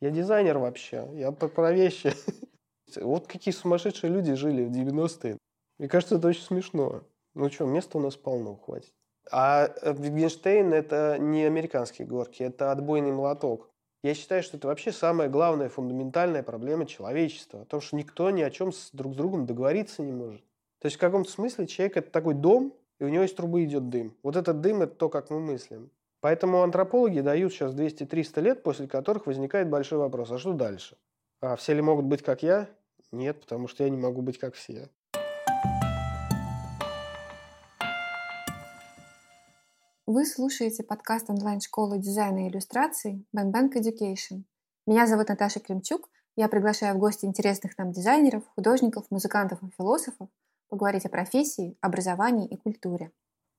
Я дизайнер вообще, я про вещи. Вот какие сумасшедшие люди жили в 90-е. Мне кажется, это очень смешно. Ну что, места у нас полно, хватит. А э, Wittgenstein – это не американские горки, это отбойный молоток. Я считаю, что это вообще самая главная фундаментальная проблема человечества. О том, что никто ни о чем с друг с другом договориться не может. То есть в каком-то смысле человек – это такой дом, и у него из трубы идет дым. Вот этот дым – это то, как мы мыслим. Поэтому антропологи дают сейчас 200-300 лет, после которых возникает большой вопрос, а что дальше? А все ли могут быть как я? Нет, потому что я не могу быть как все. Вы слушаете подкаст онлайн-школы дизайна и иллюстраций Bank Education. Меня зовут Наташа Кремчук. Я приглашаю в гости интересных нам дизайнеров, художников, музыкантов и философов поговорить о профессии, образовании и культуре.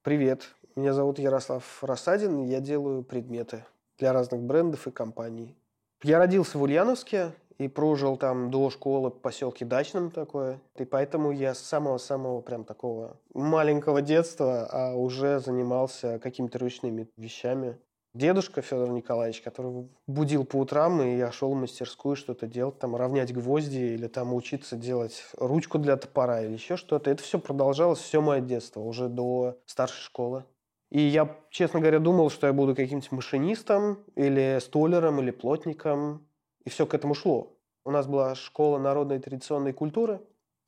Привет, меня зовут Ярослав Рассадин, я делаю предметы для разных брендов и компаний. Я родился в Ульяновске и прожил там до школы в поселке Дачном такое. И поэтому я с самого-самого прям такого маленького детства а уже занимался какими-то ручными вещами. Дедушка Федор Николаевич, который будил по утрам, и я шел в мастерскую что-то делать, там равнять гвозди или там учиться делать ручку для топора или еще что-то. Это все продолжалось все мое детство, уже до старшей школы. И я, честно говоря, думал, что я буду каким-то машинистом или столером или плотником. И все к этому шло. У нас была школа народной традиционной культуры,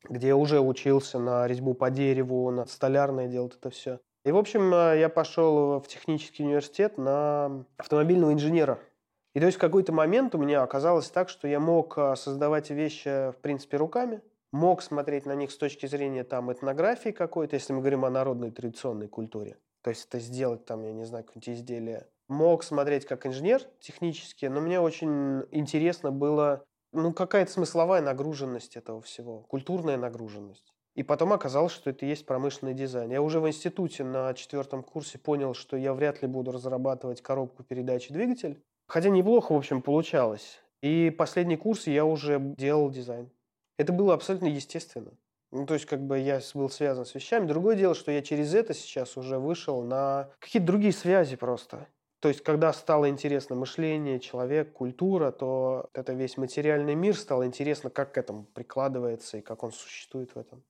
где я уже учился на резьбу по дереву, на столярное делать это все. И, в общем, э, я пошел в технический университет на автомобильного инженера. И то есть в какой-то момент у меня оказалось так, что я мог э, создавать вещи, в принципе, руками, мог смотреть на них с точки зрения там этнографии какой-то, если мы говорим о народной традиционной культуре. То есть это сделать там, я не знаю, какое-нибудь изделие мог смотреть как инженер технически, но мне очень интересно было, ну, какая-то смысловая нагруженность этого всего, культурная нагруженность. И потом оказалось, что это и есть промышленный дизайн. Я уже в институте на четвертом курсе понял, что я вряд ли буду разрабатывать коробку передачи двигатель. Хотя неплохо, в общем, получалось. И последний курс я уже делал дизайн. Это было абсолютно естественно. Ну, то есть, как бы я был связан с вещами. Другое дело, что я через это сейчас уже вышел на какие-то другие связи просто. То есть, когда стало интересно мышление, человек, культура, то это весь материальный мир стало интересно, как к этому прикладывается и как он существует в этом.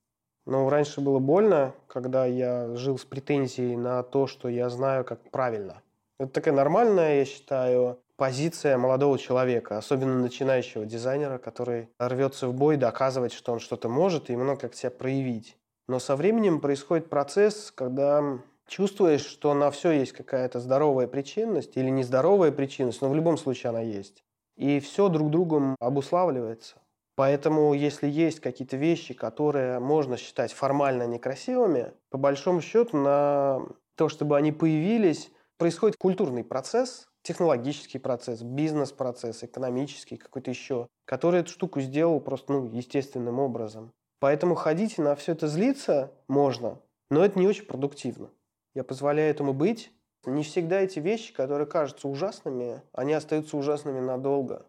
Но раньше было больно, когда я жил с претензией на то, что я знаю, как правильно. Это такая нормальная, я считаю, позиция молодого человека, особенно начинающего дизайнера, который рвется в бой доказывать, что он что-то может, и ему надо как себя проявить. Но со временем происходит процесс, когда чувствуешь, что на все есть какая-то здоровая причинность или нездоровая причинность, но в любом случае она есть. И все друг другом обуславливается. Поэтому, если есть какие-то вещи, которые можно считать формально некрасивыми, по большому счету на то, чтобы они появились, происходит культурный процесс, технологический процесс, бизнес-процесс, экономический, какой-то еще, который эту штуку сделал просто ну, естественным образом. Поэтому ходить на все это злиться можно, но это не очень продуктивно. Я позволяю этому быть. Не всегда эти вещи, которые кажутся ужасными, они остаются ужасными надолго.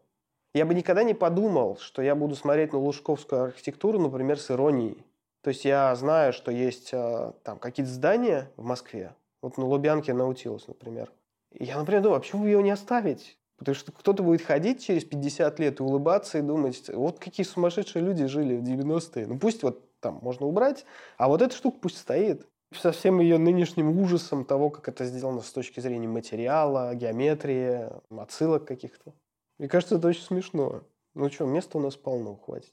Я бы никогда не подумал, что я буду смотреть на лужковскую архитектуру, например, с иронией. То есть я знаю, что есть а, там какие-то здания в Москве, вот на Лубянке Наутилус, например. Я, например, думаю, а почему ее не оставить? Потому что кто-то будет ходить через 50 лет и улыбаться и думать, вот какие сумасшедшие люди жили в 90-е. Ну пусть вот там можно убрать, а вот эта штука пусть стоит со всем ее нынешним ужасом того, как это сделано с точки зрения материала, геометрии, отсылок каких-то. Мне кажется, это очень смешно. Ну что, места у нас полно, хватит.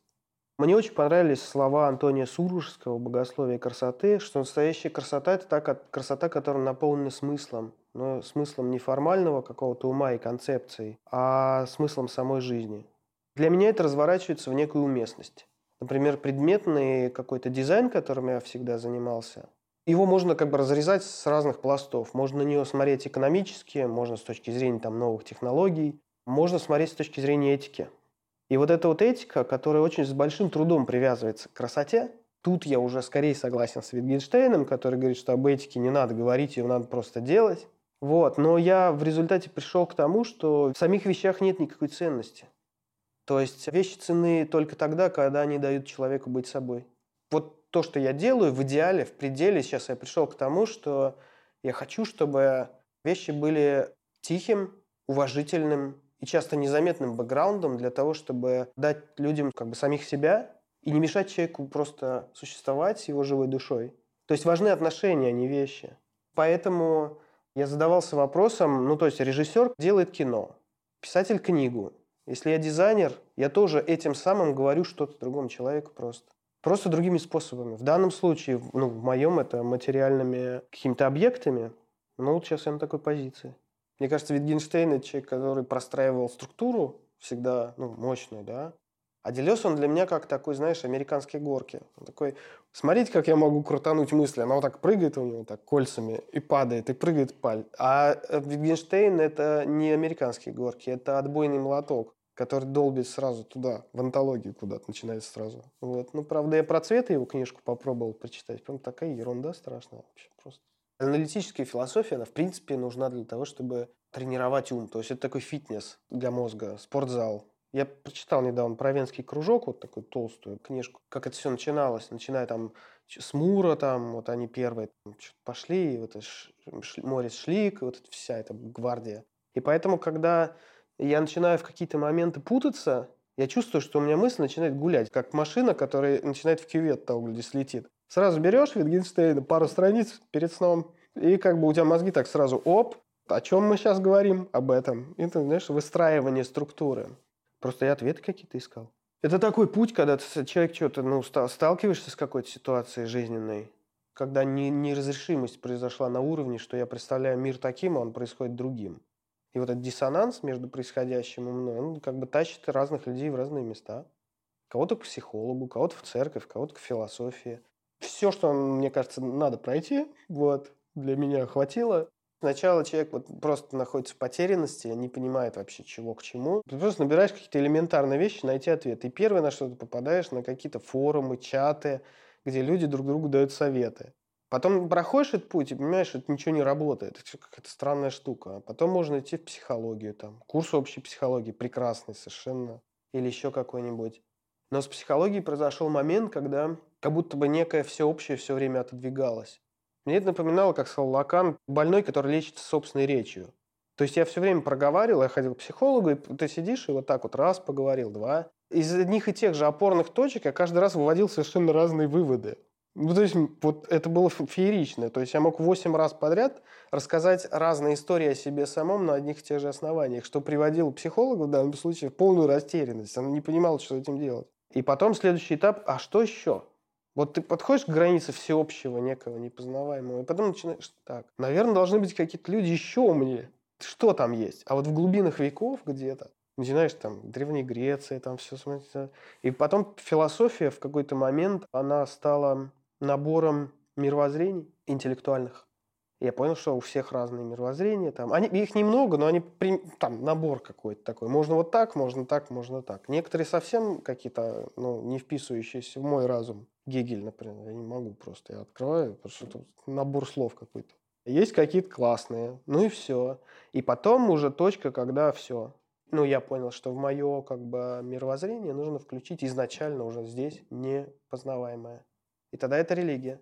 Мне очень понравились слова Антония Суружского «Богословие красоты», что настоящая красота – это та красота, которая наполнена смыслом. Но смыслом не формального какого-то ума и концепции, а смыслом самой жизни. Для меня это разворачивается в некую уместность. Например, предметный какой-то дизайн, которым я всегда занимался, его можно как бы разрезать с разных пластов. Можно на нее смотреть экономически, можно с точки зрения там, новых технологий, можно смотреть с точки зрения этики. И вот эта вот этика, которая очень с большим трудом привязывается к красоте, тут я уже скорее согласен с Витгенштейном, который говорит, что об этике не надо говорить, ее надо просто делать. Вот. Но я в результате пришел к тому, что в самих вещах нет никакой ценности. То есть вещи ценны только тогда, когда они дают человеку быть собой. Вот то, что я делаю, в идеале, в пределе, сейчас я пришел к тому, что я хочу, чтобы вещи были тихим, уважительным и часто незаметным бэкграундом для того, чтобы дать людям как бы самих себя и не мешать человеку просто существовать с его живой душой. То есть важны отношения, а не вещи. Поэтому я задавался вопросом, ну то есть режиссер делает кино, писатель книгу. Если я дизайнер, я тоже этим самым говорю что-то другому человеку просто. Просто другими способами. В данном случае, ну, в моем это материальными какими-то объектами. Ну, вот сейчас я на такой позиции. Мне кажется, Витгенштейн – это человек, который простраивал структуру всегда, ну, мощную, да. А делес он для меня как такой, знаешь, американские горки. Он такой, смотрите, как я могу крутануть мысли. Она вот так прыгает у него так кольцами и падает, и прыгает паль. А э, Витгенштейн – это не американские горки, это отбойный молоток который долбит сразу туда, в антологию куда-то начинается сразу. Вот. Ну, правда, я про цвет его книжку попробовал прочитать. Прям такая ерунда страшная вообще просто. Аналитическая философия, она, в принципе, нужна для того, чтобы тренировать ум. То есть это такой фитнес для мозга, спортзал. Я прочитал недавно про венский кружок, вот такую толстую книжку, как это все начиналось, начиная там с Мура, там, вот они первые там, пошли, вот это Морис Шлик, вот эта вся эта гвардия. И поэтому, когда я начинаю в какие-то моменты путаться, я чувствую, что у меня мысль начинает гулять, как машина, которая начинает в кювет того, где слетит. Сразу берешь Витгенштейна, пару страниц перед сном, и как бы у тебя мозги так сразу, оп, о чем мы сейчас говорим об этом? Ты, знаешь, выстраивание структуры. Просто я ответы какие-то искал. Это такой путь, когда ты, человек что-то, ну, сталкиваешься с какой-то ситуацией жизненной, когда неразрешимость произошла на уровне, что я представляю мир таким, а он происходит другим. И вот этот диссонанс между происходящим и мной, он как бы тащит разных людей в разные места. Кого-то к психологу, кого-то в церковь, кого-то к философии. Все, что, мне кажется, надо пройти, вот, для меня хватило. Сначала человек вот просто находится в потерянности, не понимает вообще чего к чему. Ты просто набираешь какие-то элементарные вещи, найти ответ. И первое, на что ты попадаешь, на какие-то форумы, чаты, где люди друг другу дают советы. Потом проходишь этот путь и понимаешь, что это ничего не работает. Это какая-то странная штука. А потом можно идти в психологию. Там. Курс общей психологии прекрасный совершенно. Или еще какой-нибудь. Но с психологией произошел момент, когда как будто бы некое всеобщее все время отодвигалось. Мне это напоминало, как сказал Лакан, больной, который лечится собственной речью. То есть я все время проговаривал, я ходил к психологу, и ты сидишь и вот так вот раз поговорил, два. Из одних и тех же опорных точек я каждый раз выводил совершенно разные выводы. Ну, то есть, вот это было феерично. То есть, я мог восемь раз подряд рассказать разные истории о себе самом на одних и тех же основаниях, что приводило психолога в данном случае в полную растерянность. Он не понимал, что с этим делать. И потом следующий этап, а что еще? Вот ты подходишь к границе всеобщего, некого непознаваемого, и потом начинаешь так. Наверное, должны быть какие-то люди еще умнее. Что там есть? А вот в глубинах веков где-то, начинаешь там, Древней Греции, там все смотрится. И потом философия в какой-то момент, она стала набором мировоззрений интеллектуальных. Я понял, что у всех разные мировоззрения. Там. Они, их немного, но они там набор какой-то такой. Можно вот так, можно так, можно так. Некоторые совсем какие-то ну, не вписывающиеся в мой разум. Гегель, например, я не могу просто. Я открываю, потому что это набор слов какой-то. Есть какие-то классные, ну и все. И потом уже точка, когда все. Ну, я понял, что в мое как бы мировоззрение нужно включить изначально уже здесь непознаваемое. И тогда это религия.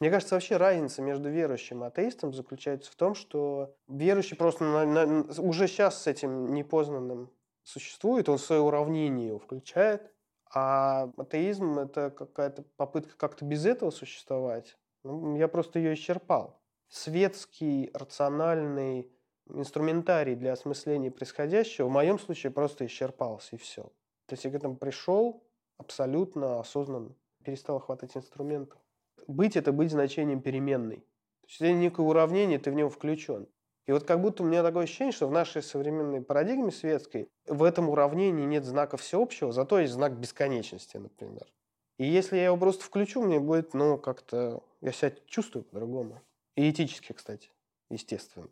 Мне кажется, вообще разница между верующим и атеистом заключается в том, что верующий просто на, на, уже сейчас с этим непознанным существует, он свое уравнение его включает, а атеизм – это какая-то попытка как-то без этого существовать. Ну, я просто ее исчерпал. Светский, рациональный инструментарий для осмысления происходящего в моем случае просто исчерпался, и все. То есть я к этому пришел абсолютно осознанно перестал хватать инструментов. Быть – это быть значением переменной. То есть это некое уравнение, ты в него включен. И вот как будто у меня такое ощущение, что в нашей современной парадигме светской в этом уравнении нет знака всеобщего, зато есть знак бесконечности, например. И если я его просто включу, мне будет, ну, как-то... Я себя чувствую по-другому. И этически, кстати, естественно.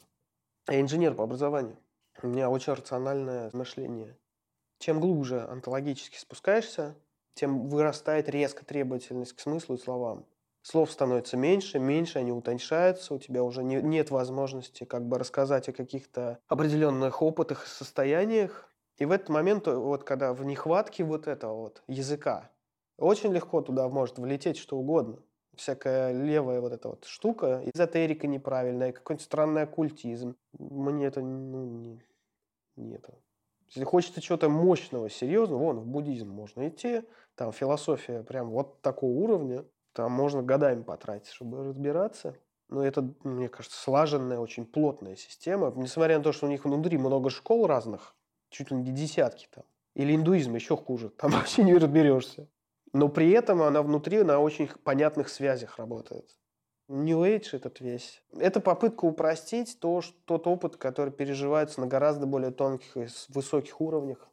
Я инженер по образованию. У меня очень рациональное мышление. Чем глубже онтологически спускаешься, тем вырастает резко требовательность к смыслу и словам. Слов становится меньше, меньше, они утоньшаются, у тебя уже не, нет возможности как бы рассказать о каких-то определенных опытах и состояниях. И в этот момент, вот когда в нехватке вот этого вот языка, очень легко туда может влететь что угодно. Всякая левая вот эта вот штука, эзотерика неправильная, какой-нибудь странный оккультизм. Мне это ну, не, не это. Если хочется чего-то мощного, серьезного, вон, в буддизм можно идти, там философия прям вот такого уровня, там можно годами потратить, чтобы разбираться. Но это, мне кажется, слаженная, очень плотная система. Несмотря на то, что у них внутри много школ разных, чуть ли не десятки там. Или индуизм еще хуже, там вообще не разберешься. Но при этом она внутри на очень понятных связях работает. New Age этот весь. Это попытка упростить то, что, тот опыт, который переживается на гораздо более тонких и высоких уровнях.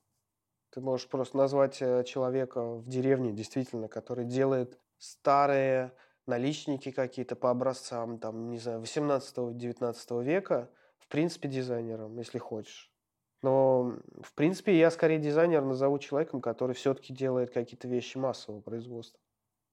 Ты можешь просто назвать э, человека в деревне, действительно, который делает старые наличники какие-то по образцам, там, не знаю, 18-19 века, в принципе, дизайнером, если хочешь. Но, в принципе, я скорее дизайнер назову человеком, который все-таки делает какие-то вещи массового производства.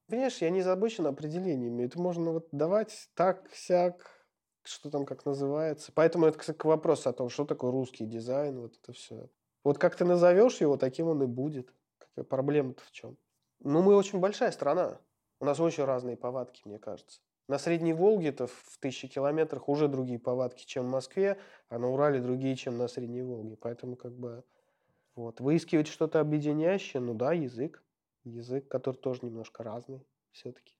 Понимаешь, я не забочен определениями. Это можно вот давать так, сяк, что там как называется. Поэтому это, кстати, вопрос о том, что такое русский дизайн, вот это все. Вот как ты назовешь его, таким он и будет. Какая проблема-то в чем? Ну, мы очень большая страна. У нас очень разные повадки, мне кажется. На Средней Волге-то в тысячи километрах уже другие повадки, чем в Москве, а на Урале другие, чем на Средней Волге. Поэтому как бы вот. Выискивать что-то объединяющее, ну да, язык. Язык, который тоже немножко разный все-таки.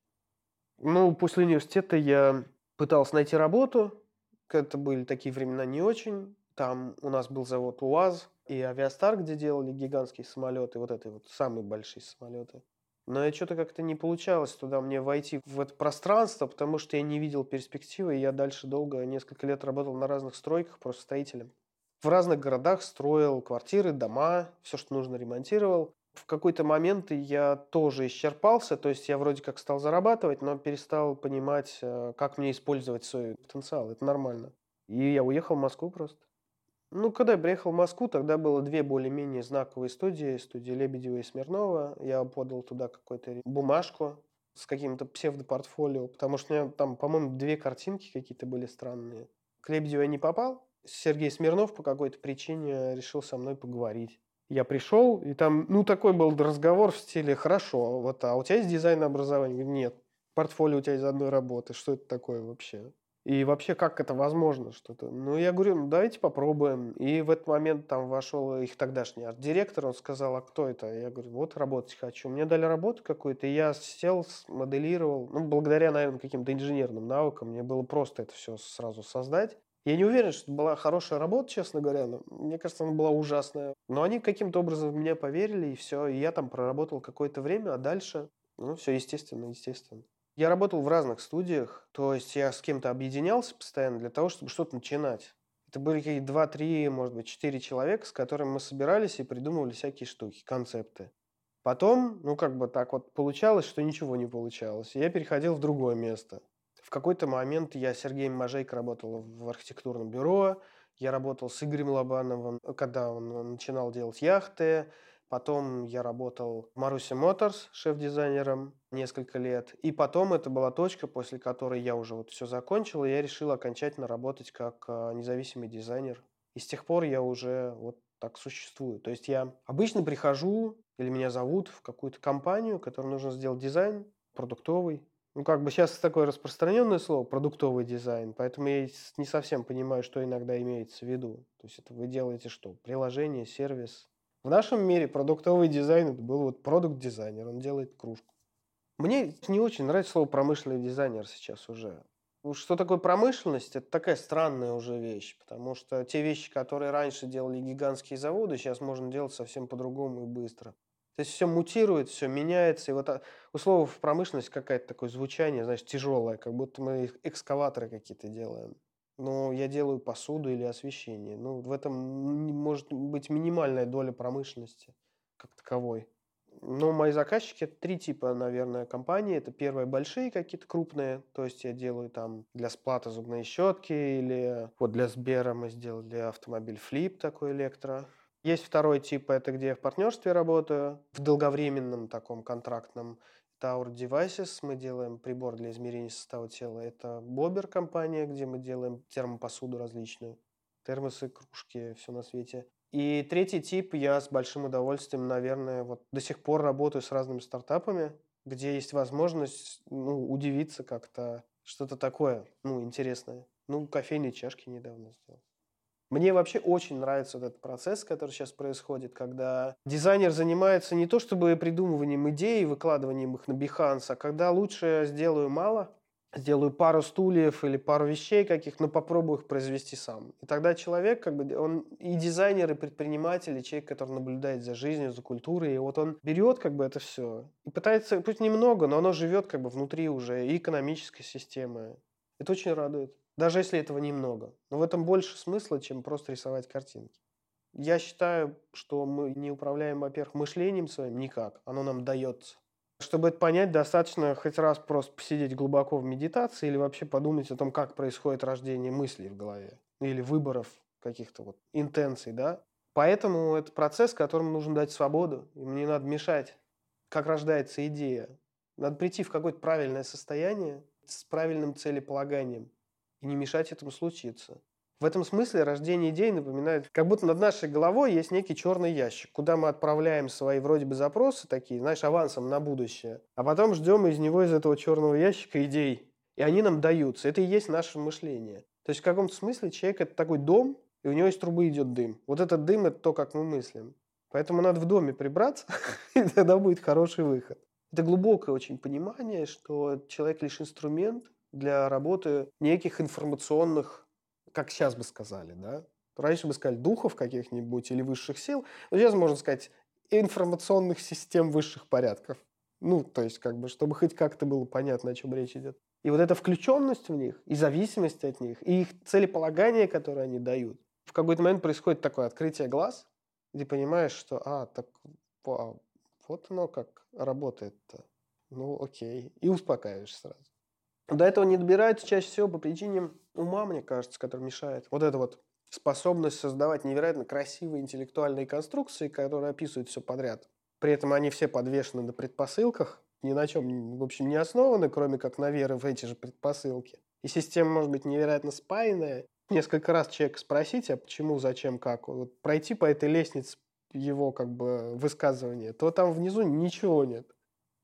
Ну, после университета я пытался найти работу. Это были такие времена не очень. Там у нас был завод УАЗ и Авиастар, где делали гигантские самолеты, вот эти вот самые большие самолеты. Но я что-то как-то не получалось туда мне войти в это пространство, потому что я не видел перспективы, и я дальше долго, несколько лет работал на разных стройках, просто строителем. В разных городах строил квартиры, дома, все, что нужно, ремонтировал. В какой-то момент я тоже исчерпался, то есть я вроде как стал зарабатывать, но перестал понимать, э, как мне использовать свой потенциал. Это нормально. И я уехал в Москву просто. Ну, когда я приехал в Москву, тогда было две более-менее знаковые студии. Студия Лебедева и Смирнова. Я подал туда какую-то бумажку с каким-то псевдопортфолио, потому что у меня там, по-моему, две картинки какие-то были странные. К Лебедеву я не попал. Сергей Смирнов по какой-то причине решил со мной поговорить. Я пришел, и там, ну, такой был разговор в стиле, хорошо, вот, а у тебя есть дизайн образования? Нет. Портфолио у тебя из одной работы. Что это такое вообще? И вообще, как это возможно что-то? Ну, я говорю, ну, давайте попробуем. И в этот момент там вошел их тогдашний арт-директор, он сказал, а кто это? Я говорю, вот работать хочу. Мне дали работу какую-то, и я сел, смоделировал. Ну, благодаря, наверное, каким-то инженерным навыкам, мне было просто это все сразу создать. Я не уверен, что это была хорошая работа, честно говоря, но мне кажется, она была ужасная. Но они каким-то образом в меня поверили, и все. И я там проработал какое-то время, а дальше, ну, все естественно, естественно. Я работал в разных студиях, то есть я с кем-то объединялся постоянно для того, чтобы что-то начинать. Это были какие-то два-три, может быть, четыре человека, с которыми мы собирались и придумывали всякие штуки, концепты. Потом, ну, как бы так вот получалось, что ничего не получалось. Я переходил в другое место. В какой-то момент я с Сергеем Мажейко работал в архитектурном бюро, я работал с Игорем Лобановым, когда он начинал делать яхты, Потом я работал в Марусе Моторс шеф-дизайнером несколько лет. И потом это была точка, после которой я уже вот все закончил, и я решил окончательно работать как а, независимый дизайнер. И с тех пор я уже вот так существую. То есть я обычно прихожу или меня зовут в какую-то компанию, которой нужно сделать дизайн продуктовый. Ну, как бы сейчас такое распространенное слово, продуктовый дизайн, поэтому я не совсем понимаю, что иногда имеется в виду. То есть это вы делаете что? Приложение, сервис, в нашем мире продуктовый дизайн это был вот продукт-дизайнер, он делает кружку. Мне не очень нравится слово промышленный дизайнер сейчас уже. Что такое промышленность? Это такая странная уже вещь, потому что те вещи, которые раньше делали гигантские заводы, сейчас можно делать совсем по-другому и быстро. То есть все мутирует, все меняется. И вот а, у слова в промышленность какое-то такое звучание, знаешь, тяжелое, как будто мы экскаваторы какие-то делаем но я делаю посуду или освещение. Ну, в этом может быть минимальная доля промышленности как таковой. Но мои заказчики это три типа, наверное, компании. Это первые большие какие-то крупные, то есть я делаю там для сплата зубные щетки или вот для Сбера мы сделали автомобиль Flip такой электро. Есть второй тип, это где я в партнерстве работаю, в долговременном таком контрактном. Tower Devices. Мы делаем прибор для измерения состава тела. Это Бобер компания, где мы делаем термопосуду различную. Термосы, кружки, все на свете. И третий тип, я с большим удовольствием, наверное, вот до сих пор работаю с разными стартапами, где есть возможность ну, удивиться как-то, что-то такое, ну, интересное. Ну, кофейные чашки недавно сделал. Мне вообще очень нравится этот процесс, который сейчас происходит, когда дизайнер занимается не то чтобы придумыванием идей, выкладыванием их на Behance, а когда лучше сделаю мало, сделаю пару стульев или пару вещей каких, но попробую их произвести сам. И тогда человек, как бы, он и дизайнер, и предприниматель, и человек, который наблюдает за жизнью, за культурой, и вот он берет как бы это все и пытается, пусть немного, но оно живет как бы внутри уже и экономической системы. Это очень радует. Даже если этого немного. Но в этом больше смысла, чем просто рисовать картинки. Я считаю, что мы не управляем, во-первых, мышлением своим никак. Оно нам дается. Чтобы это понять, достаточно хоть раз просто посидеть глубоко в медитации или вообще подумать о том, как происходит рождение мыслей в голове. Или выборов каких-то вот интенций, да. Поэтому это процесс, которому нужно дать свободу. Им не надо мешать, как рождается идея. Надо прийти в какое-то правильное состояние с правильным целеполаганием и не мешать этому случиться. В этом смысле рождение идей напоминает, как будто над нашей головой есть некий черный ящик, куда мы отправляем свои вроде бы запросы такие, знаешь, авансом на будущее, а потом ждем из него, из этого черного ящика идей. И они нам даются. Это и есть наше мышление. То есть в каком-то смысле человек – это такой дом, и у него из трубы идет дым. Вот этот дым – это то, как мы мыслим. Поэтому надо в доме прибраться, и тогда будет хороший выход. Это глубокое очень понимание, что человек лишь инструмент, для работы неких информационных, как сейчас бы сказали, да? Раньше бы сказали духов каких-нибудь или высших сил, но сейчас можно сказать информационных систем высших порядков. Ну, то есть, как бы, чтобы хоть как-то было понятно, о чем речь идет. И вот эта включенность в них, и зависимость от них, и их целеполагание, которое они дают. В какой-то момент происходит такое открытие глаз, где понимаешь, что, а, так, вау, вот оно как работает-то. Ну, окей. И успокаиваешься сразу. До этого не добираются чаще всего по причине ума, мне кажется, который мешает. Вот эта вот способность создавать невероятно красивые интеллектуальные конструкции, которые описывают все подряд. При этом они все подвешены на предпосылках, ни на чем, в общем, не основаны, кроме как на веры в эти же предпосылки. И система может быть невероятно спаянная. Несколько раз человека спросить, а почему, зачем, как. Вот пройти по этой лестнице его как бы высказывания, то там внизу ничего нет.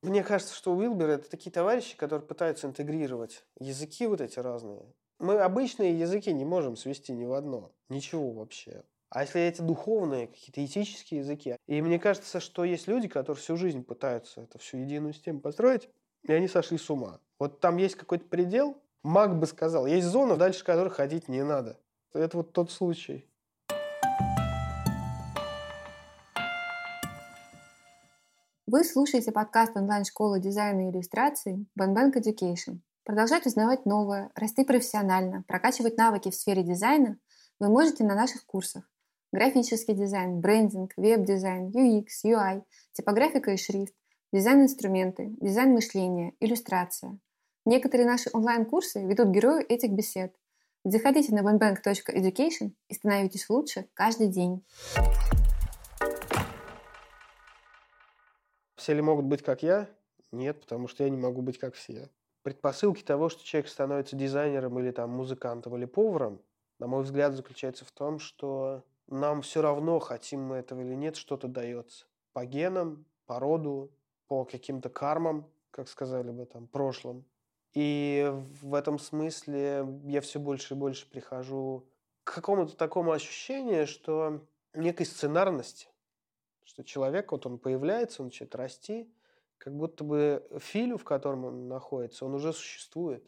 Мне кажется, что Уилбер – это такие товарищи, которые пытаются интегрировать языки вот эти разные. Мы обычные языки не можем свести ни в одно. Ничего вообще. А если эти духовные, какие-то этические языки? И мне кажется, что есть люди, которые всю жизнь пытаются это всю единую систему построить, и они сошли с ума. Вот там есть какой-то предел, маг бы сказал, есть зона, дальше которой ходить не надо. Это вот тот случай. Вы слушаете подкаст онлайн-школы дизайна и иллюстрации Bang Bang Education. Продолжать узнавать новое, расти профессионально, прокачивать навыки в сфере дизайна вы можете на наших курсах. Графический дизайн, брендинг, веб-дизайн, UX, UI, типографика и шрифт, дизайн-инструменты, дизайн мышления, иллюстрация. Некоторые наши онлайн-курсы ведут герои этих бесед. Заходите на banbank.education и становитесь лучше каждый день. Все ли могут быть как я? Нет, потому что я не могу быть как все. Предпосылки того, что человек становится дизайнером или там музыкантом или поваром, на мой взгляд, заключается в том, что нам все равно, хотим мы этого или нет, что-то дается. По генам, по роду, по каким-то кармам, как сказали бы там, прошлым. И в этом смысле я все больше и больше прихожу к какому-то такому ощущению, что некой сценарности, что человек, вот он появляется, он начинает расти, как будто бы фильм, в котором он находится, он уже существует.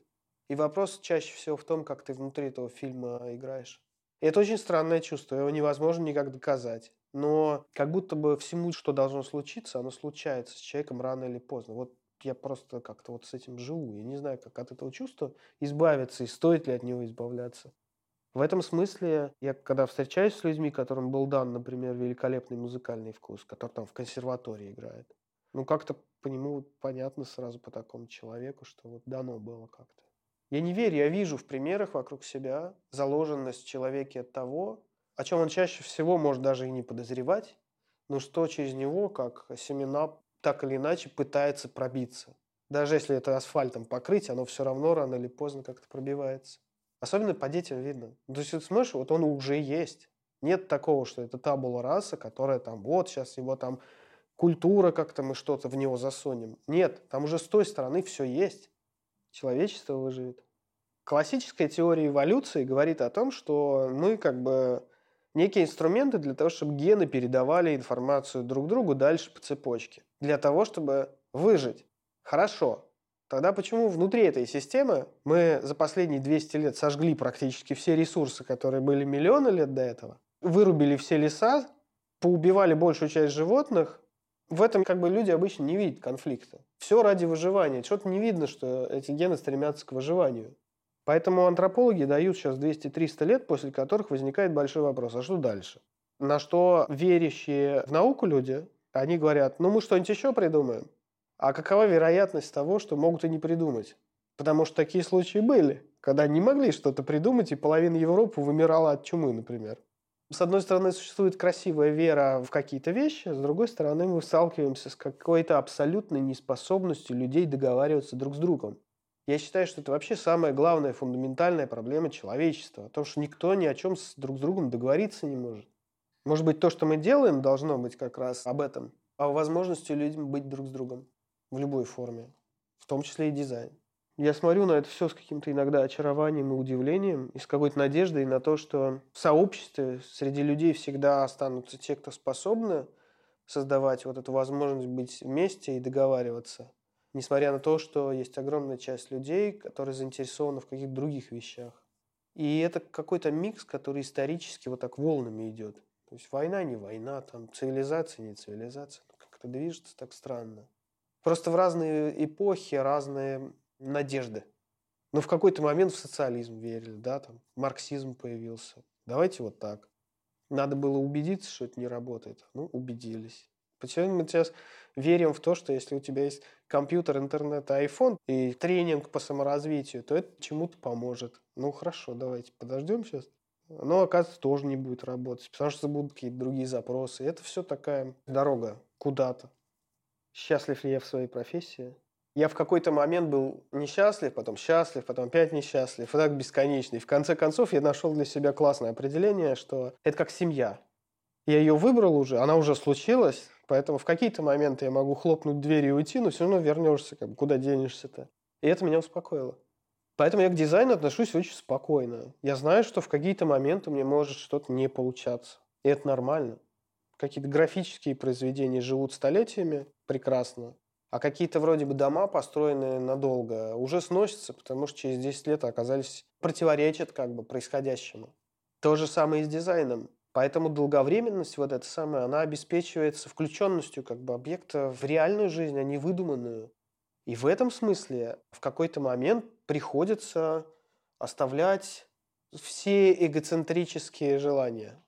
И вопрос чаще всего в том, как ты внутри этого фильма играешь. И это очень странное чувство, его невозможно никак доказать. Но как будто бы всему, что должно случиться, оно случается с человеком рано или поздно. Вот я просто как-то вот с этим живу. Я не знаю, как от этого чувства избавиться и стоит ли от него избавляться. В этом смысле я, когда встречаюсь с людьми, которым был дан, например, великолепный музыкальный вкус, который там в консерватории играет, ну как-то по нему понятно сразу по такому человеку, что вот дано было как-то. Я не верю, я вижу в примерах вокруг себя заложенность в человеке того, о чем он чаще всего может даже и не подозревать, но что через него, как семена, так или иначе пытается пробиться. Даже если это асфальтом покрыть, оно все равно рано или поздно как-то пробивается. Особенно по детям видно. То есть, смотришь, вот он уже есть. Нет такого, что это табула раса, которая там, вот сейчас его там культура как-то мы что-то в него засунем. Нет, там уже с той стороны все есть. Человечество выживет. Классическая теория эволюции говорит о том, что мы как бы некие инструменты для того, чтобы гены передавали информацию друг другу дальше по цепочке. Для того, чтобы выжить. Хорошо. Тогда почему внутри этой системы мы за последние 200 лет сожгли практически все ресурсы, которые были миллионы лет до этого, вырубили все леса, поубивали большую часть животных, в этом как бы люди обычно не видят конфликта. Все ради выживания. Что-то не видно, что эти гены стремятся к выживанию. Поэтому антропологи дают сейчас 200-300 лет, после которых возникает большой вопрос, а что дальше? На что верящие в науку люди, они говорят, ну мы что-нибудь еще придумаем. А какова вероятность того, что могут и не придумать? Потому что такие случаи были, когда не могли что-то придумать, и половина Европы вымирала от чумы, например. С одной стороны, существует красивая вера в какие-то вещи, с другой стороны, мы сталкиваемся с какой-то абсолютной неспособностью людей договариваться друг с другом. Я считаю, что это вообще самая главная фундаментальная проблема человечества. О том, что никто ни о чем с друг с другом договориться не может. Может быть, то, что мы делаем, должно быть как раз об этом. О возможности людям быть друг с другом в любой форме. В том числе и дизайн. Я смотрю на это все с каким-то иногда очарованием и удивлением, и с какой-то надеждой на то, что в сообществе среди людей всегда останутся те, кто способны создавать вот эту возможность быть вместе и договариваться – несмотря на то, что есть огромная часть людей, которые заинтересованы в каких-то других вещах. И это какой-то микс, который исторически вот так волнами идет. То есть война не война, там цивилизация не цивилизация. Ну, как-то движется так странно. Просто в разные эпохи разные надежды. Но в какой-то момент в социализм верили, да, там марксизм появился. Давайте вот так. Надо было убедиться, что это не работает. Ну, убедились. Почему мы сейчас верим в то, что если у тебя есть компьютер, интернет, iPhone и тренинг по саморазвитию, то это чему-то поможет. Ну хорошо, давайте подождем сейчас. Но, оказывается, тоже не будет работать, потому что будут какие-то другие запросы. Это все такая дорога куда-то. Счастлив ли я в своей профессии? Я в какой-то момент был несчастлив, потом счастлив, потом опять несчастлив, и так бесконечно. И в конце концов я нашел для себя классное определение, что это как семья. Я ее выбрал уже, она уже случилась, Поэтому в какие-то моменты я могу хлопнуть дверь и уйти, но все равно вернешься, как бы, куда денешься-то. И это меня успокоило. Поэтому я к дизайну отношусь очень спокойно. Я знаю, что в какие-то моменты мне может что-то не получаться. И это нормально. Какие-то графические произведения живут столетиями, прекрасно. А какие-то вроде бы дома, построенные надолго, уже сносятся, потому что через 10 лет оказались противоречат как бы происходящему. То же самое и с дизайном. Поэтому долговременность вот эта самая, она обеспечивается включенностью как бы объекта в реальную жизнь, а не выдуманную. И в этом смысле в какой-то момент приходится оставлять все эгоцентрические желания.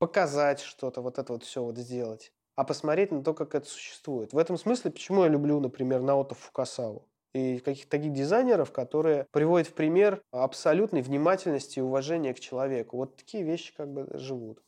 Показать что-то, вот это вот все вот сделать. А посмотреть на то, как это существует. В этом смысле, почему я люблю, например, Наото Фукасаву и каких-то таких дизайнеров, которые приводят в пример абсолютной внимательности и уважения к человеку. Вот такие вещи как бы живут.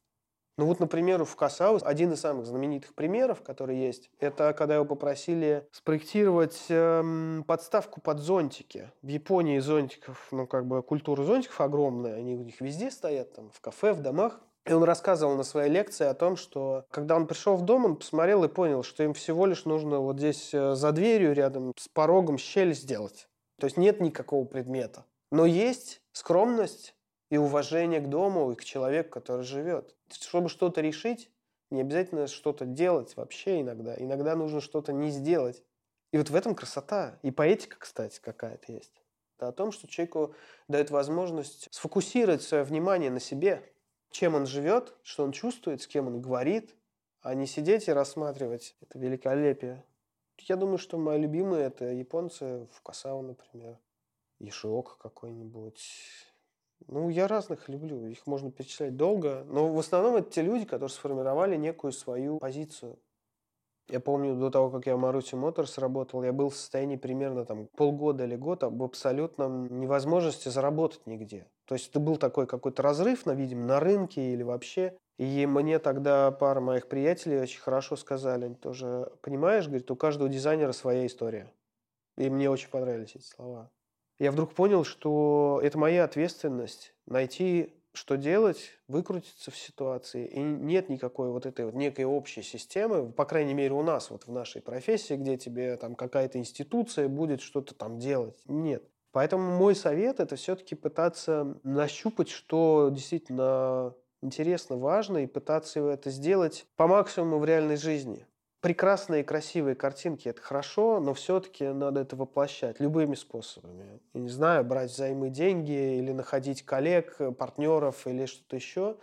Ну вот, например, в Касау один из самых знаменитых примеров, который есть, это когда его попросили спроектировать эм, подставку под зонтики. В Японии зонтиков, ну как бы культура зонтиков огромная, они у них везде стоят, там в кафе, в домах. И он рассказывал на своей лекции о том, что когда он пришел в дом, он посмотрел и понял, что им всего лишь нужно вот здесь э, за дверью рядом с порогом щель сделать. То есть нет никакого предмета. Но есть скромность и уважение к дому и к человеку, который живет. Чтобы что-то решить, не обязательно что-то делать вообще иногда. Иногда нужно что-то не сделать. И вот в этом красота. И поэтика, кстати, какая-то есть. Это о том, что человеку дает возможность сфокусировать свое внимание на себе, чем он живет, что он чувствует, с кем он говорит, а не сидеть и рассматривать это великолепие. Я думаю, что мои любимые это японцы в Касау, например, Ишиок какой-нибудь, ну, я разных люблю, их можно перечислять долго, но в основном это те люди, которые сформировали некую свою позицию. Я помню, до того, как я в Maruti Motors работал, я был в состоянии примерно там полгода или год об абсолютном невозможности заработать нигде. То есть это был такой какой-то разрыв, на, видимо, на рынке или вообще. И мне тогда пара моих приятелей очень хорошо сказали, они тоже, понимаешь, говорит, у каждого дизайнера своя история. И мне очень понравились эти слова я вдруг понял, что это моя ответственность найти, что делать, выкрутиться в ситуации. И нет никакой вот этой вот некой общей системы, по крайней мере у нас вот в нашей профессии, где тебе там какая-то институция будет что-то там делать. Нет. Поэтому мой совет – это все-таки пытаться нащупать, что действительно интересно, важно, и пытаться это сделать по максимуму в реальной жизни. Прекрасные красивые картинки – это хорошо, но все-таки надо это воплощать любыми способами. Я не знаю, брать взаймы деньги или находить коллег, партнеров или что-то еще,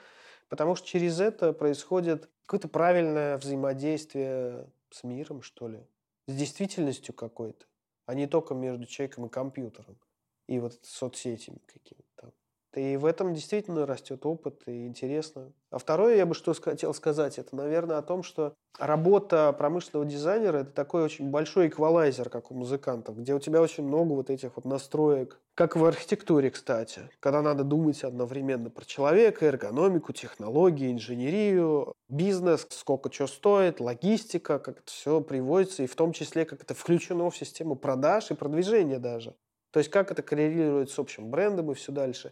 потому что через это происходит какое-то правильное взаимодействие с миром, что ли, с действительностью какой-то, а не только между человеком и компьютером и вот соцсетями какими-то там. И в этом действительно растет опыт, и интересно. А второе, я бы что хотел сказать, это, наверное, о том, что работа промышленного дизайнера – это такой очень большой эквалайзер, как у музыкантов, где у тебя очень много вот этих вот настроек, как в архитектуре, кстати, когда надо думать одновременно про человека, эргономику, технологии, инженерию, бизнес, сколько что стоит, логистика, как это все приводится, и в том числе, как это включено в систему продаж и продвижения даже. То есть как это коррелирует с общим брендом и все дальше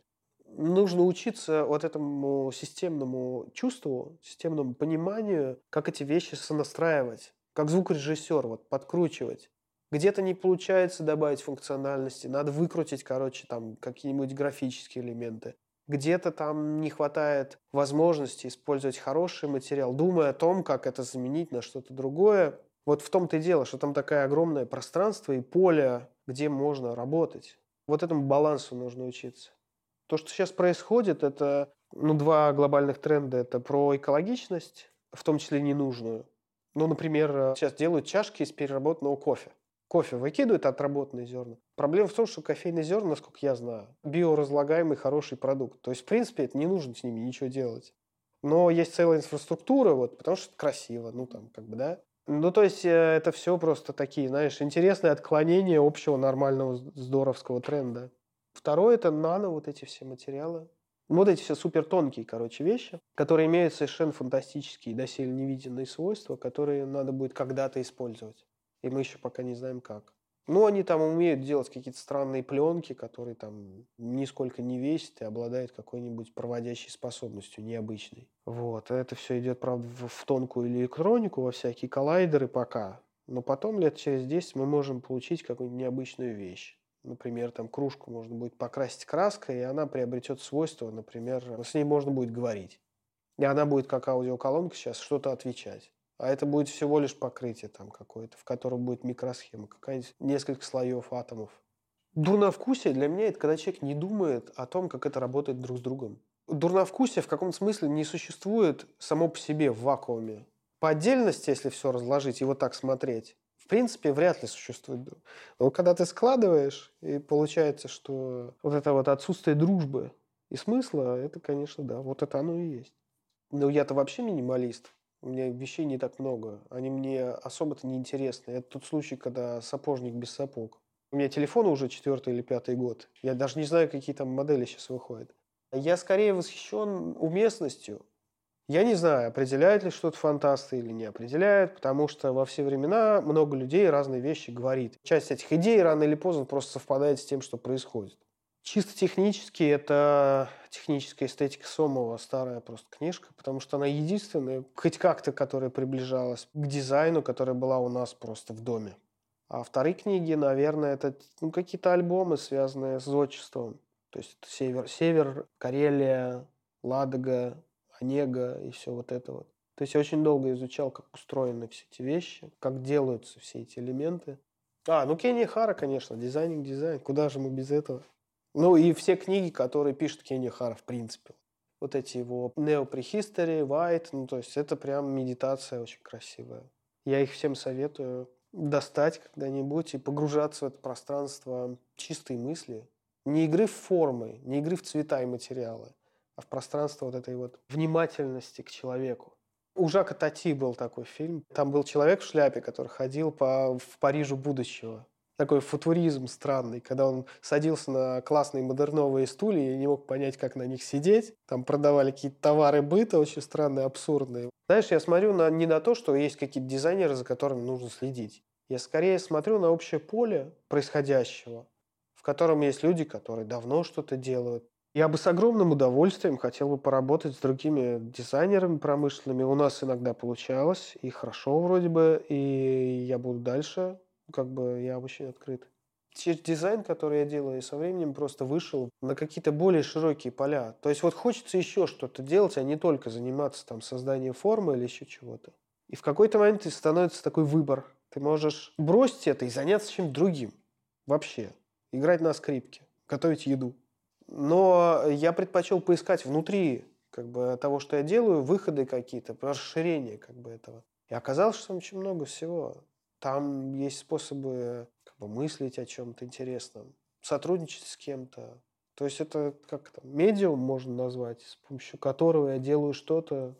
нужно учиться вот этому системному чувству, системному пониманию, как эти вещи сонастраивать, как звукорежиссер, вот, подкручивать. Где-то не получается добавить функциональности, надо выкрутить, короче, там какие-нибудь графические элементы. Где-то там не хватает возможности использовать хороший материал, думая о том, как это заменить на что-то другое. Вот в том-то и дело, что там такое огромное пространство и поле, где можно работать. Вот этому балансу нужно учиться. То, что сейчас происходит, это ну, два глобальных тренда. Это про экологичность, в том числе ненужную. Ну, например, сейчас делают чашки из переработанного кофе. Кофе выкидывают отработанные зерна. Проблема в том, что кофейные зерна, насколько я знаю, биоразлагаемый хороший продукт. То есть, в принципе, это не нужно с ними ничего делать. Но есть целая инфраструктура, вот, потому что это красиво, ну там, как бы, да. Ну, то есть, э, это все просто такие, знаешь, интересные отклонения общего нормального здоровского тренда. Второе – это нано, вот эти все материалы. Вот эти все супер тонкие, короче, вещи, которые имеют совершенно фантастические, доселе невиденные свойства, которые надо будет когда-то использовать. И мы еще пока не знаем как. Ну, они там умеют делать какие-то странные пленки, которые там нисколько не весят и обладают какой-нибудь проводящей способностью необычной. Вот. Это все идет, правда, в тонкую электронику, во всякие коллайдеры пока. Но потом, лет через 10, мы можем получить какую-нибудь необычную вещь. Например, там кружку можно будет покрасить краской, и она приобретет свойство, например, с ней можно будет говорить. И она будет, как аудиоколонка сейчас, что-то отвечать. А это будет всего лишь покрытие там какое-то, в котором будет микросхема, какая-нибудь несколько слоев атомов. Дурновкусие для меня это когда человек не думает о том, как это работает друг с другом. Дурновкусие в каком-то смысле не существует само по себе в вакууме. По отдельности, если все разложить и вот так смотреть, в принципе, вряд ли существует. Но когда ты складываешь, и получается, что вот это вот отсутствие дружбы и смысла, это, конечно, да, вот это оно и есть. Но я-то вообще минималист. У меня вещей не так много. Они мне особо-то не интересны. Это тот случай, когда сапожник без сапог. У меня телефон уже четвертый или пятый год. Я даже не знаю, какие там модели сейчас выходят. Я скорее восхищен уместностью. Я не знаю, определяет ли что-то фантасты или не определяет, потому что во все времена много людей разные вещи говорит. Часть этих идей рано или поздно просто совпадает с тем, что происходит. Чисто технически это техническая эстетика Сомова, старая просто книжка, потому что она единственная, хоть как-то, которая приближалась к дизайну, которая была у нас просто в доме. А вторые книги, наверное, это ну, какие-то альбомы, связанные с отчеством. То есть это Север, Север, Карелия, Ладога, Онега и все вот это вот. То есть я очень долго изучал, как устроены все эти вещи, как делаются все эти элементы. А, ну Кенни Хара, конечно, дизайнинг, дизайн. Куда же мы без этого? Ну и все книги, которые пишет Кенни Хара, в принципе. Вот эти его Neo Prehistory, White, ну то есть это прям медитация очень красивая. Я их всем советую достать когда-нибудь и погружаться в это пространство чистой мысли. Не игры в формы, не игры в цвета и материалы, а в пространство вот этой вот внимательности к человеку. У Жака Тати был такой фильм. Там был человек в шляпе, который ходил по, в Парижу будущего. Такой футуризм странный, когда он садился на классные модерновые стулья и не мог понять, как на них сидеть. Там продавали какие-то товары быта очень странные, абсурдные. Знаешь, я смотрю на, не на то, что есть какие-то дизайнеры, за которыми нужно следить. Я скорее смотрю на общее поле происходящего, в котором есть люди, которые давно что-то делают, я бы с огромным удовольствием хотел бы поработать с другими дизайнерами промышленными. У нас иногда получалось, и хорошо вроде бы, и я буду дальше. Как бы я очень открыт. дизайн, который я делаю, со временем просто вышел на какие-то более широкие поля. То есть вот хочется еще что-то делать, а не только заниматься там созданием формы или еще чего-то. И в какой-то момент становится такой выбор. Ты можешь бросить это и заняться чем-то другим. Вообще. Играть на скрипке, готовить еду. Но я предпочел поискать внутри как бы, того, что я делаю, выходы какие-то, расширение как бы, этого. И оказалось, что там очень много всего. Там есть способы как бы, мыслить о чем-то интересном, сотрудничать с кем-то. То есть это как там, медиум можно назвать, с помощью которого я делаю что-то.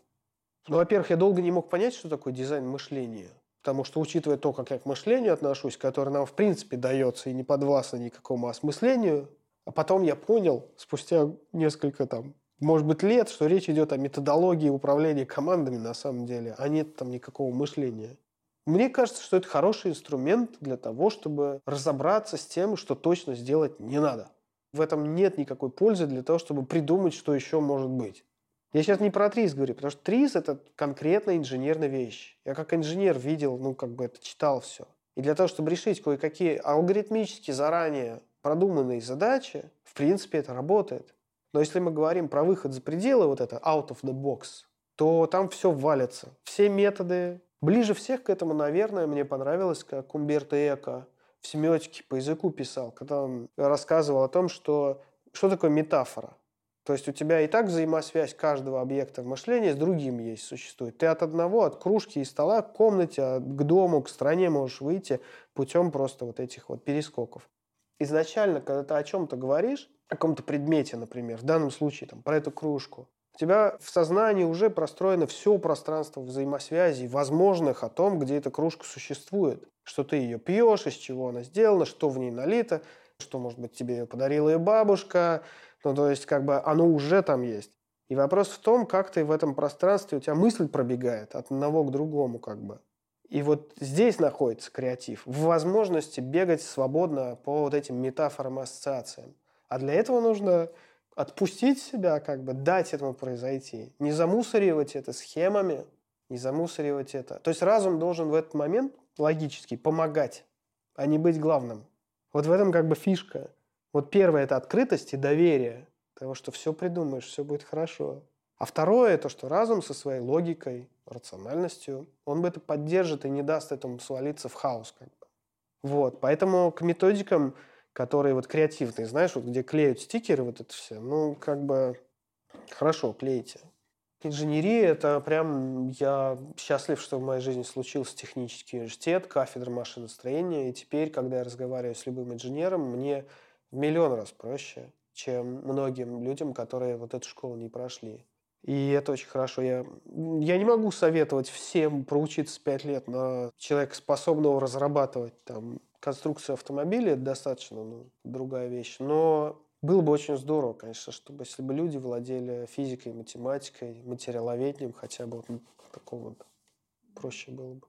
Ну, во-первых, я долго не мог понять, что такое дизайн мышления. Потому что, учитывая то, как я к мышлению отношусь, которое нам, в принципе, дается и не подвластно никакому осмыслению, а потом я понял, спустя несколько там, может быть, лет, что речь идет о методологии управления командами на самом деле, а нет там никакого мышления. Мне кажется, что это хороший инструмент для того, чтобы разобраться с тем, что точно сделать не надо. В этом нет никакой пользы для того, чтобы придумать, что еще может быть. Я сейчас не про ТРИС говорю, потому что ТРИС – это конкретно инженерная вещь. Я как инженер видел, ну, как бы это читал все. И для того, чтобы решить кое-какие алгоритмически заранее продуманные задачи, в принципе, это работает. Но если мы говорим про выход за пределы, вот это out of the box, то там все валится. Все методы, Ближе всех к этому, наверное, мне понравилось, как Умберто Эко в семиотике по языку писал, когда он рассказывал о том, что, что такое метафора. То есть у тебя и так взаимосвязь каждого объекта в мышлении с другим есть, существует. Ты от одного, от кружки и стола к комнате, к дому, к стране можешь выйти путем просто вот этих вот перескоков. Изначально, когда ты о чем-то говоришь, о каком-то предмете, например, в данном случае там, про эту кружку, у тебя в сознании уже простроено все пространство взаимосвязи, возможных о том, где эта кружка существует. Что ты ее пьешь, из чего она сделана, что в ней налито, что, может быть, тебе ее подарила и бабушка. Ну, то есть, как бы оно уже там есть. И вопрос в том, как ты в этом пространстве, у тебя мысль пробегает от одного к другому, как бы. И вот здесь находится креатив, в возможности бегать свободно по вот этим метафорам ассоциациям. А для этого нужно отпустить себя, как бы дать этому произойти, не замусоривать это схемами, не замусоривать это. То есть разум должен в этот момент логически помогать, а не быть главным. Вот в этом как бы фишка. Вот первое – это открытость и доверие, того, что все придумаешь, все будет хорошо. А второе – то, что разум со своей логикой, рациональностью, он бы это поддержит и не даст этому свалиться в хаос. Как бы. Вот, поэтому к методикам которые вот креативные, знаешь, вот где клеют стикеры, вот это все, ну, как бы хорошо, клейте. Инженерия – это прям, я счастлив, что в моей жизни случился технический университет, кафедра машиностроения, и теперь, когда я разговариваю с любым инженером, мне в миллион раз проще, чем многим людям, которые вот эту школу не прошли. И это очень хорошо. Я, я не могу советовать всем проучиться 5 лет на человека, способного разрабатывать там конструкцию автомобиля это достаточно ну, другая вещь. Но было бы очень здорово, конечно, чтобы если бы люди владели физикой, математикой, материаловедением, хотя бы вот такого вот проще было бы.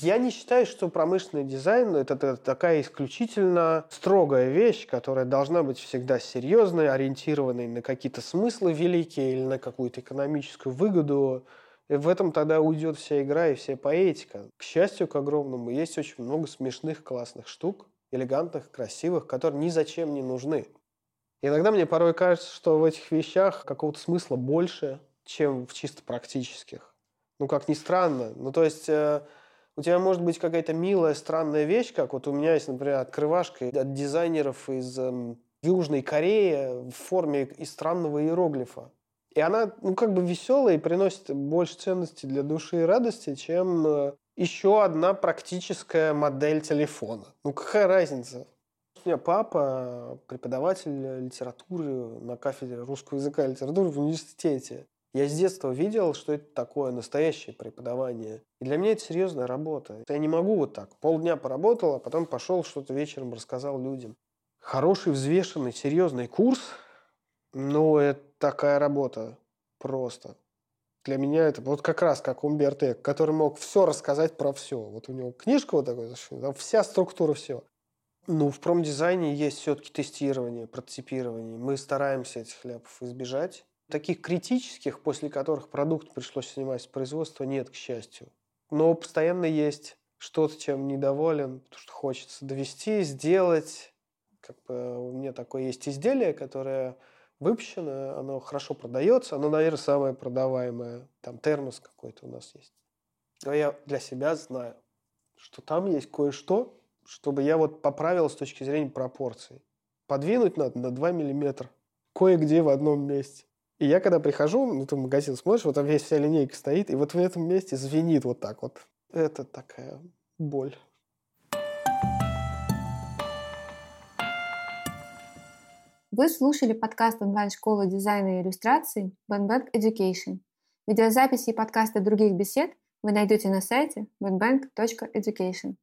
Я не считаю, что промышленный дизайн это, такая исключительно строгая вещь, которая должна быть всегда серьезной, ориентированной на какие-то смыслы великие или на какую-то экономическую выгоду. И в этом тогда уйдет вся игра и вся поэтика. К счастью, к огромному, есть очень много смешных, классных штук, элегантных, красивых, которые ни зачем не нужны. Иногда мне порой кажется, что в этих вещах какого-то смысла больше, чем в чисто практических. Ну, как ни странно. Ну, то есть э, у тебя может быть какая-то милая, странная вещь, как вот у меня есть, например, открывашка от дизайнеров из э, Южной Кореи в форме из странного иероглифа. И она, ну, как бы веселая и приносит больше ценности для души и радости, чем э, еще одна практическая модель телефона. Ну, какая разница? У меня папа преподаватель литературы на кафедре русского языка и литературы в университете. Я с детства видел, что это такое настоящее преподавание. И для меня это серьезная работа. Я не могу вот так. Полдня поработал, а потом пошел что-то вечером рассказал людям. Хороший, взвешенный, серьезный курс, но это такая работа просто. Для меня это вот как раз как Умберто, который мог все рассказать про все. Вот у него книжка вот такая, там вся структура все. Ну, в промдизайне есть все-таки тестирование, прототипирование. Мы стараемся этих ляпов избежать. Таких критических, после которых продукт пришлось снимать с производства, нет, к счастью. Но постоянно есть что-то, чем недоволен, что хочется довести, сделать, Как бы у меня такое есть изделие, которое выпущено, оно хорошо продается, оно, наверное, самое продаваемое. Там термос какой-то у нас есть. Но я для себя знаю, что там есть кое-что, чтобы я вот поправил с точки зрения пропорций. Подвинуть надо на 2 миллиметра. Кое-где в одном месте. И я когда прихожу, ну, ты в магазин смотришь, вот там весь вся линейка стоит, и вот в этом месте звенит вот так вот. Это такая боль. Вы слушали подкаст онлайн-школы дизайна и иллюстраций Bank Education. Видеозаписи и подкасты других бесед вы найдете на сайте bank.education.